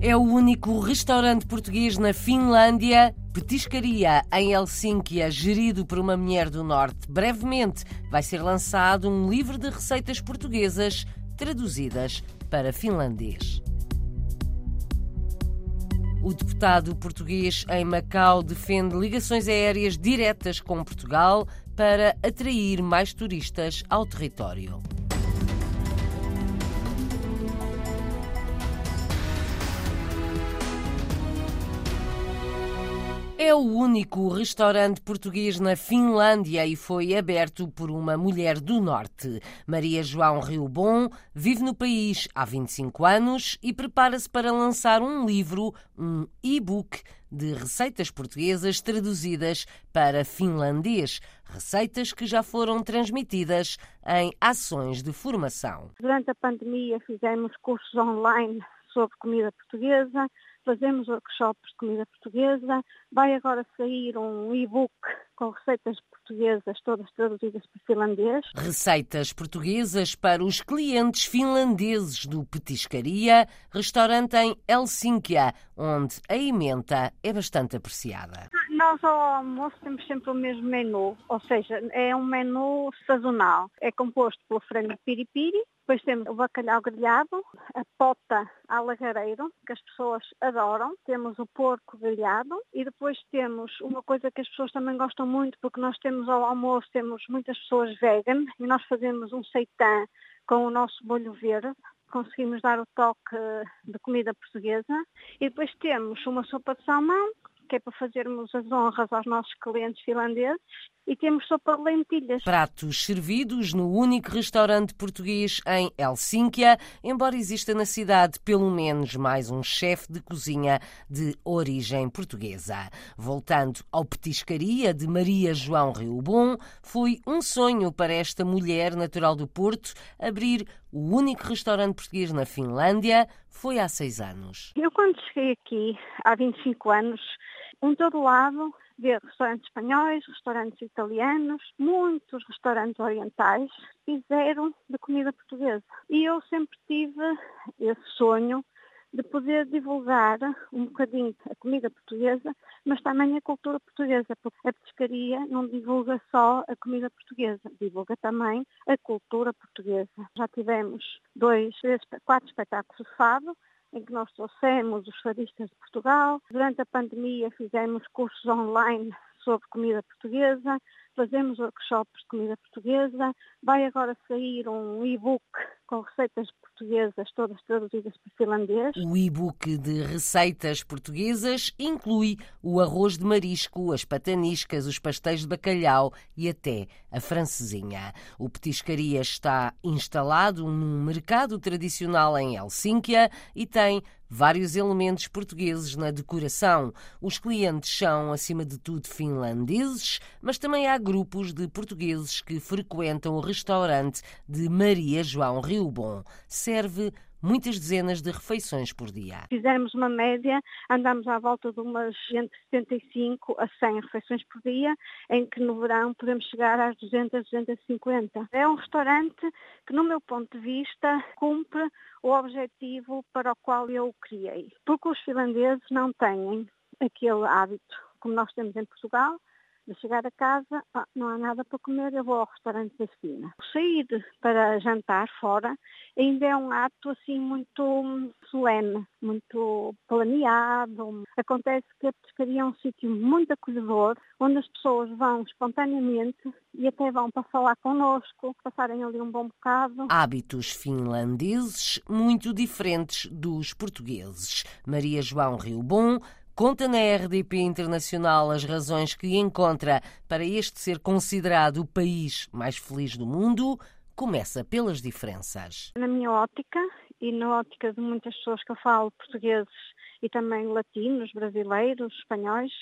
É o único restaurante português na Finlândia, petiscaria em Helsínquia, gerido por uma mulher do Norte. Brevemente vai ser lançado um livro de receitas portuguesas traduzidas para finlandês. O deputado português em Macau defende ligações aéreas diretas com Portugal para atrair mais turistas ao território. É o único restaurante português na Finlândia e foi aberto por uma mulher do Norte. Maria João Rio Bom vive no país há 25 anos e prepara-se para lançar um livro, um e-book, de receitas portuguesas traduzidas para finlandês. Receitas que já foram transmitidas em ações de formação. Durante a pandemia fizemos cursos online sobre comida portuguesa fazemos workshops de comida portuguesa, vai agora sair um e-book com receitas portuguesas, todas traduzidas para finlandês. Receitas portuguesas para os clientes finlandeses do Petiscaria, restaurante em Helsínquia, onde a emenda é bastante apreciada. Nós ao almoço temos sempre o mesmo menu, ou seja, é um menu sazonal. É composto pelo frango piripiri, depois temos o bacalhau grelhado, a pota à lagareiro, que as pessoas adoram. Temos o porco grelhado e depois temos uma coisa que as pessoas também gostam muito, porque nós temos ao almoço, temos muitas pessoas vegan e nós fazemos um seitã com o nosso molho verde. Conseguimos dar o toque de comida portuguesa. E depois temos uma sopa de salmão, que é para fazermos as honras aos nossos clientes finlandeses e temos sopa de lentilhas. Pratos servidos no único restaurante português em Helsínquia, embora exista na cidade pelo menos mais um chefe de cozinha de origem portuguesa. Voltando ao petiscaria de Maria João Rio Bom, foi um sonho para esta mulher natural do Porto abrir o único restaurante português na Finlândia. Foi há seis anos. Eu quando cheguei aqui, há 25 anos, em todo lado ver restaurantes espanhóis, restaurantes italianos, muitos restaurantes orientais fizeram de comida portuguesa. E eu sempre tive esse sonho de poder divulgar um bocadinho a comida portuguesa, mas também a cultura portuguesa, porque a pescaria não divulga só a comida portuguesa, divulga também a cultura portuguesa. Já tivemos dois, três, quatro espetáculos de fado, em que nós trouxemos os fadistas de Portugal. Durante a pandemia fizemos cursos online sobre comida portuguesa, fazemos workshops de comida portuguesa, vai agora sair um e-book com receitas portuguesas, todas traduzidas para finlandês. O e-book de receitas portuguesas inclui o arroz de marisco, as pataniscas, os pastéis de bacalhau e até a francesinha. O Petiscaria está instalado num mercado tradicional em Helsínquia e tem vários elementos portugueses na decoração. Os clientes são, acima de tudo, finlandeses, mas também há grupos de portugueses que frequentam o restaurante de Maria João Rio Bom. Serve muitas dezenas de refeições por dia. Fizemos uma média, andamos à volta de umas entre 75 a 100 refeições por dia, em que no verão podemos chegar às 200, 250. É um restaurante que, no meu ponto de vista, cumpre o objetivo para o qual eu o criei. Porque os finlandeses não têm aquele hábito como nós temos em Portugal, de chegar a casa, ah, não há nada para comer, eu vou ao restaurante da esquina. Sair para jantar fora ainda é um ato assim muito solene, muito planeado. Acontece que a pescaria é um sítio muito acolhedor, onde as pessoas vão espontaneamente e até vão para falar connosco, passarem ali um bom bocado. Hábitos finlandeses muito diferentes dos portugueses. Maria João Rio Bom Conta na RDP Internacional as razões que encontra para este ser considerado o país mais feliz do mundo. Começa pelas diferenças. Na minha ótica e na ótica de muitas pessoas que eu falo, portugueses e também latinos, brasileiros, espanhóis,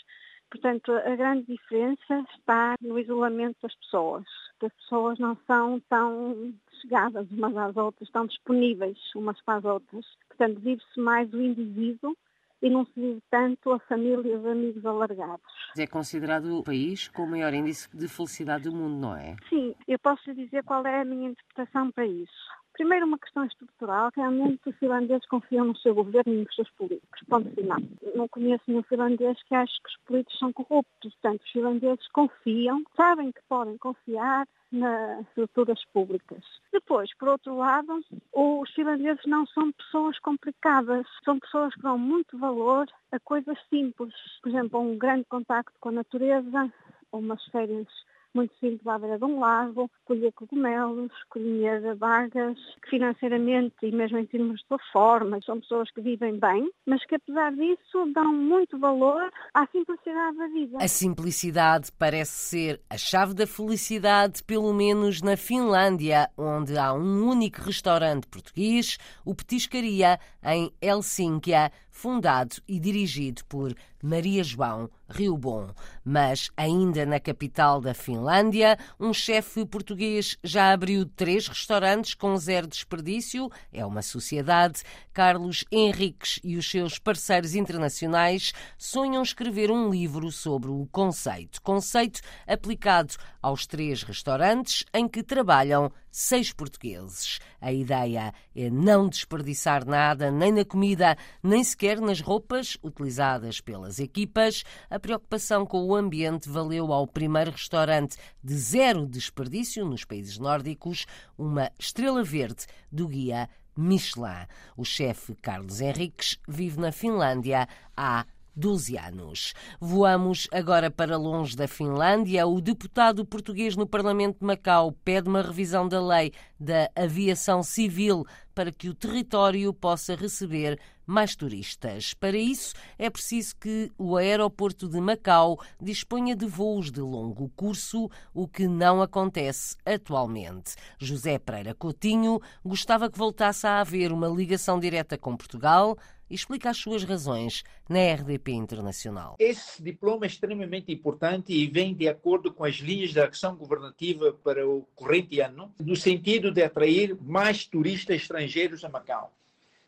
Portanto, a grande diferença está no isolamento das pessoas. As pessoas não são tão chegadas umas às outras, tão disponíveis umas para as outras. Portanto, vive-se mais o indivíduo e não se vive tanto a família e os amigos alargados. É considerado o país com o maior índice de felicidade do mundo, não é? Sim, eu posso lhe dizer qual é a minha interpretação para isso. Primeiro, uma questão estrutural. Realmente, os finlandeses confiam no seu governo e nos seus políticos. Ponto final. Não conheço nenhum finlandês que ache que os políticos são corruptos. Portanto, os finlandeses confiam, sabem que podem confiar nas estruturas públicas. Depois, por outro lado, os finlandeses não são pessoas complicadas, são pessoas que dão muito valor a coisas simples. Por exemplo, um grande contacto com a natureza, umas férias muito simples beira de um lago, colher cogumelos, colher vagas, que financeiramente e mesmo em termos de forma, são pessoas que vivem bem, mas que apesar disso dão muito valor à simplicidade da vida. A simplicidade parece ser a chave da felicidade, pelo menos na Finlândia, onde há um único restaurante português, o Petiscaria, em Helsínquia, fundado e dirigido por Maria João Rio Bom. Mas, ainda na capital da Finlândia, um chefe português já abriu três restaurantes com zero desperdício. É uma sociedade. Carlos Henriques e os seus parceiros internacionais sonham escrever um livro sobre o conceito. Conceito aplicado aos três restaurantes em que trabalham seis portugueses. A ideia é não desperdiçar nada, nem na comida, nem sequer nas roupas utilizadas pelas equipas. A preocupação com o ambiente valeu ao primeiro restaurante de zero desperdício nos países nórdicos uma estrela verde do guia Michelin. O chefe Carlos Henriques vive na Finlândia há 12 anos. Voamos agora para longe da Finlândia. O deputado português no Parlamento de Macau pede uma revisão da lei da aviação civil para que o território possa receber mais turistas. Para isso, é preciso que o aeroporto de Macau disponha de voos de longo curso, o que não acontece atualmente. José Pereira Coutinho gostava que voltasse a haver uma ligação direta com Portugal, e explica as suas razões na RDP Internacional. Esse diploma é extremamente importante e vem de acordo com as linhas de ação governativa para o corrente ano, no sentido de atrair mais turistas estrangeiros a Macau.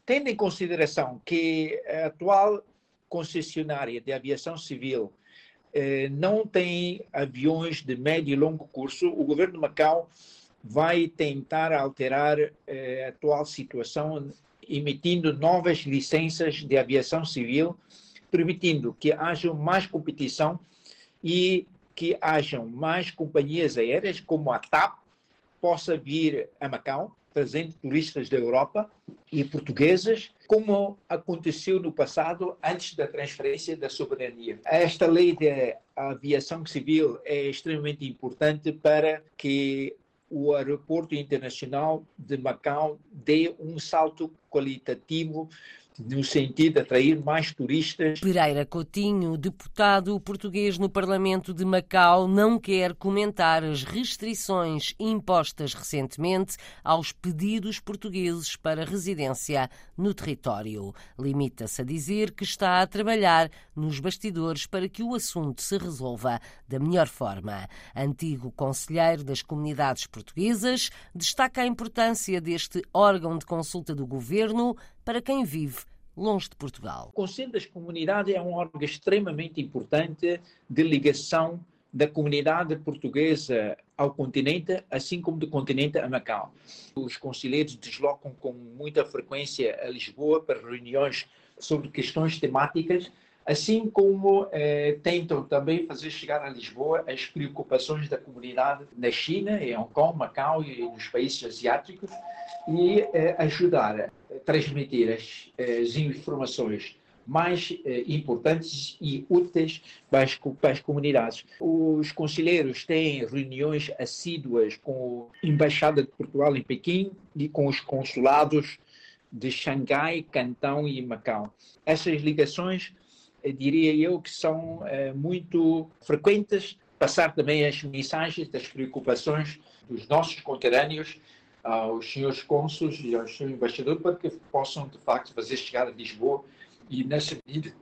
Tendo em consideração que a atual concessionária de aviação civil eh, não tem aviões de médio e longo curso, o governo de Macau vai tentar alterar eh, a atual situação emitindo novas licenças de aviação civil, permitindo que haja mais competição e que hajam mais companhias aéreas, como a TAP, possa vir a Macau, trazendo turistas da Europa e portuguesas, como aconteceu no passado, antes da transferência da soberania. Esta lei de aviação civil é extremamente importante para que o aeroporto internacional de Macau dê um salto qualitativo no sentido de atrair mais turistas. Pereira Coutinho, deputado português no Parlamento de Macau, não quer comentar as restrições impostas recentemente aos pedidos portugueses para residência no território. Limita-se a dizer que está a trabalhar nos bastidores para que o assunto se resolva da melhor forma. Antigo conselheiro das comunidades portuguesas, destaca a importância deste órgão de consulta do governo para quem vive longe de Portugal. O Conselho das Comunidades é um órgão extremamente importante de ligação da comunidade portuguesa ao continente, assim como do continente a Macau. Os conselheiros deslocam com muita frequência a Lisboa para reuniões sobre questões temáticas, assim como eh, tentam também fazer chegar a Lisboa as preocupações da comunidade na China, em Hong Kong, Macau e nos países asiáticos e eh, ajudar a transmitir as, as informações mais eh, importantes e úteis para as, comunidades. Os conselheiros têm reuniões assíduas com a Embaixada de Portugal em Pequim e com os consulados de Xangai, Cantão e Macau. Essas ligações, diria eu, que são eh, muito frequentes, passar também as mensagens das preocupações dos nossos conterrâneos aos senhores cônsules e aos senhores embaixadores para que possam, de facto, fazer chegar a Lisboa e, nessa medida,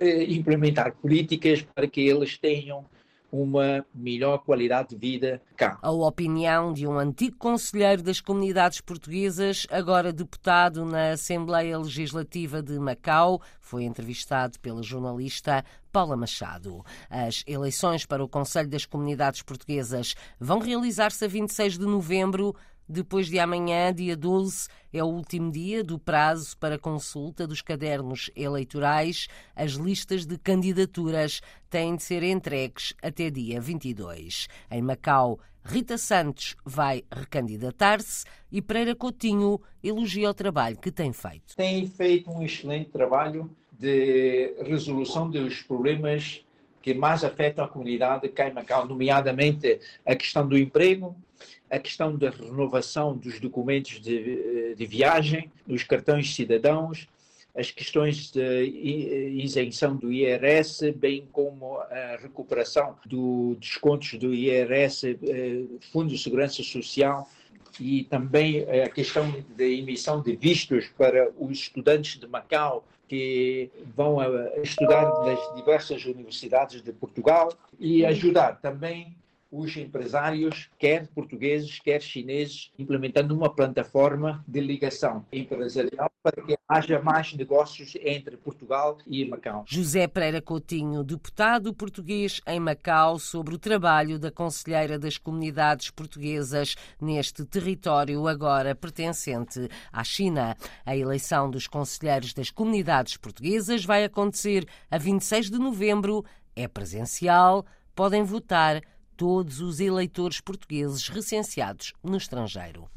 eh, implementar políticas para que eles tenham uma melhor qualidade de vida cá. A opinião de um antigo conselheiro das comunidades portuguesas, agora deputado na Assembleia Legislativa de Macau, foi entrevistado pela jornalista Paula Machado. As eleições para o Conselho das Comunidades Portuguesas vão realizar-se a 26 de novembro depois de amanhã, dia 12, é o último dia do prazo para consulta dos cadernos eleitorais. As listas de candidaturas têm de ser entregues até dia 22. Em Macau, Rita Santos vai recandidatar-se e Pereira Coutinho elogia o trabalho que tem feito. Tem feito um excelente trabalho de resolução dos problemas que mais afetam a comunidade cá em Macau, nomeadamente a questão do emprego, a questão da renovação dos documentos de, de viagem, dos cartões cidadãos, as questões de isenção do IRS, bem como a recuperação dos descontos do IRS, eh, Fundo de Segurança Social, e também a questão da emissão de vistos para os estudantes de Macau que vão estudar nas diversas universidades de Portugal e ajudar também os empresários, quer portugueses, quer chineses, implementando uma plataforma de ligação empresarial para que haja mais negócios entre Portugal e Macau. José Pereira Coutinho, deputado português em Macau, sobre o trabalho da Conselheira das Comunidades Portuguesas neste território agora pertencente à China. A eleição dos conselheiros das comunidades portuguesas vai acontecer a 26 de novembro. É presencial, podem votar todos os eleitores portugueses recenseados no estrangeiro.